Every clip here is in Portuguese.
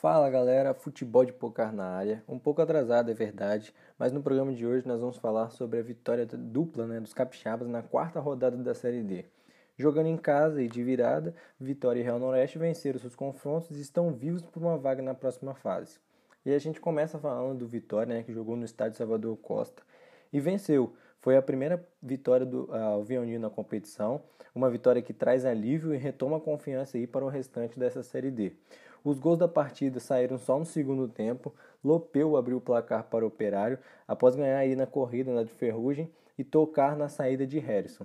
Fala galera, futebol de pocar na área, um pouco atrasado é verdade, mas no programa de hoje nós vamos falar sobre a vitória dupla né, dos capixabas na quarta rodada da Série D. Jogando em casa e de virada, Vitória e Real Noroeste venceram seus confrontos e estão vivos por uma vaga na próxima fase. E a gente começa falando do Vitória, né, que jogou no estádio Salvador Costa e venceu. Foi a primeira vitória do Alvionil na competição, uma vitória que traz alívio e retoma confiança aí para o restante dessa Série D. Os gols da partida saíram só no segundo tempo. Lopeu abriu o placar para o Operário após ganhar aí na corrida na de Ferrugem e tocar na saída de Harrison.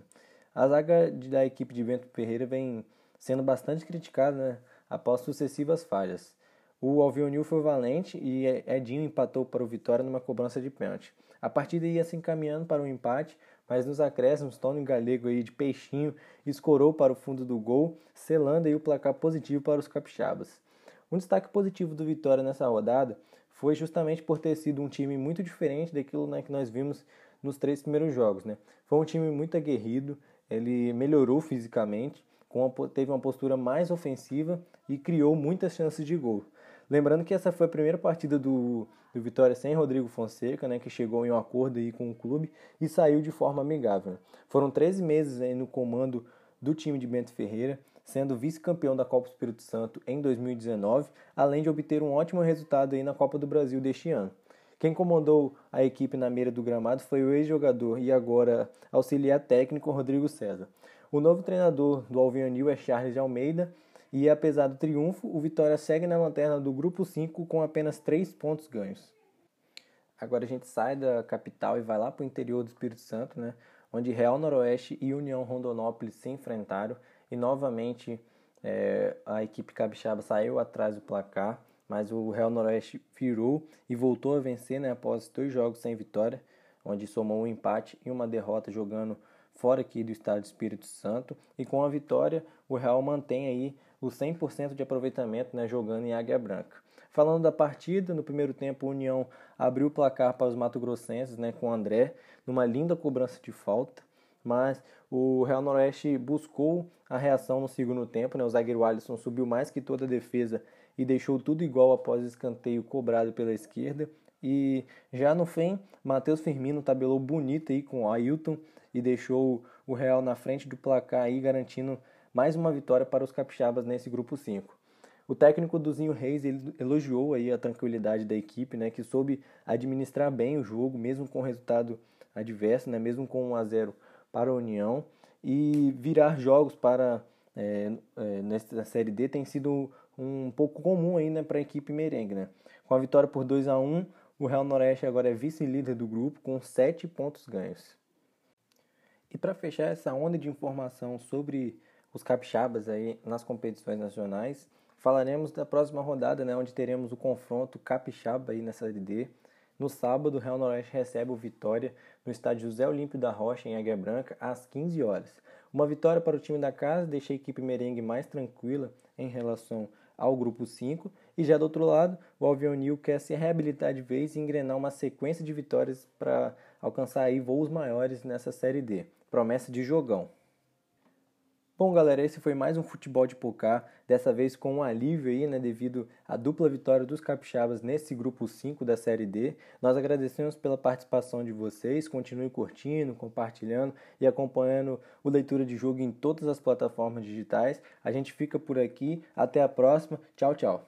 A zaga da equipe de Bento Ferreira vem sendo bastante criticada né, após sucessivas falhas. O Alvionil foi valente e Edinho empatou para o Vitória numa cobrança de pênalti. A partida ia se encaminhando para um empate, mas nos acréscimos, Tony Galego aí de peixinho escorou para o fundo do gol, selando aí o placar positivo para os capixabas. Um destaque positivo do Vitória nessa rodada foi justamente por ter sido um time muito diferente daquilo né, que nós vimos nos três primeiros jogos. Né? Foi um time muito aguerrido, ele melhorou fisicamente, uma, teve uma postura mais ofensiva e criou muitas chances de gol. Lembrando que essa foi a primeira partida do, do Vitória sem Rodrigo Fonseca, né, que chegou em um acordo aí com o clube e saiu de forma amigável. Foram 13 meses no comando do time de Bento Ferreira, sendo vice-campeão da Copa Espírito Santo em 2019, além de obter um ótimo resultado aí na Copa do Brasil deste ano. Quem comandou a equipe na mira do gramado foi o ex-jogador e agora auxiliar técnico Rodrigo César. O novo treinador do Alvianil é Charles de Almeida e apesar do triunfo, o Vitória segue na lanterna do grupo 5 com apenas 3 pontos ganhos. Agora a gente sai da capital e vai lá para o interior do Espírito Santo, né? onde Real Noroeste e União Rondonópolis se enfrentaram. E novamente é, a equipe capixaba saiu atrás do placar, mas o Real Noroeste virou e voltou a vencer né, após dois jogos sem vitória, onde somou um empate e uma derrota jogando fora aqui do estado do Espírito Santo. E com a vitória, o Real mantém aí o 100% de aproveitamento né, jogando em Águia Branca. Falando da partida, no primeiro tempo, a União abriu o placar para os mato-grossenses né, com o André, numa linda cobrança de falta, mas o Real Noroeste buscou a reação no segundo tempo. Né, o zagueiro Alisson subiu mais que toda a defesa e deixou tudo igual após o escanteio cobrado pela esquerda. E já no fim, Matheus Firmino tabelou bonito aí com Ailton e deixou o Real na frente do placar aí, garantindo mais uma vitória para os capixabas nesse grupo 5. O técnico Duzinho Reis elogiou aí a tranquilidade da equipe, né, que soube administrar bem o jogo, mesmo com resultado adverso, né, mesmo com 1 a 0 para a União, e virar jogos para é, é, nesta série D tem sido um pouco comum aí, né, para a equipe merengue. Né. Com a vitória por 2 a 1 o Real Noroeste agora é vice-líder do grupo com 7 pontos ganhos. E para fechar essa onda de informação sobre os capixabas aí nas competições nacionais, Falaremos da próxima rodada, né, onde teremos o confronto capixaba aí nessa D. No sábado, o Real Noroeste recebe o Vitória no estádio José Olímpio da Rocha, em Águia Branca, às 15 horas. Uma vitória para o time da casa deixa a equipe merengue mais tranquila em relação ao grupo 5. E já do outro lado, o Alvionil quer se reabilitar de vez e engrenar uma sequência de vitórias para alcançar aí voos maiores nessa Série D. Promessa de jogão. Bom, galera, esse foi mais um futebol de pocar, dessa vez com um alívio aí, né, devido à dupla vitória dos capixabas nesse grupo 5 da Série D. Nós agradecemos pela participação de vocês, continue curtindo, compartilhando e acompanhando o Leitura de Jogo em todas as plataformas digitais. A gente fica por aqui, até a próxima, tchau, tchau.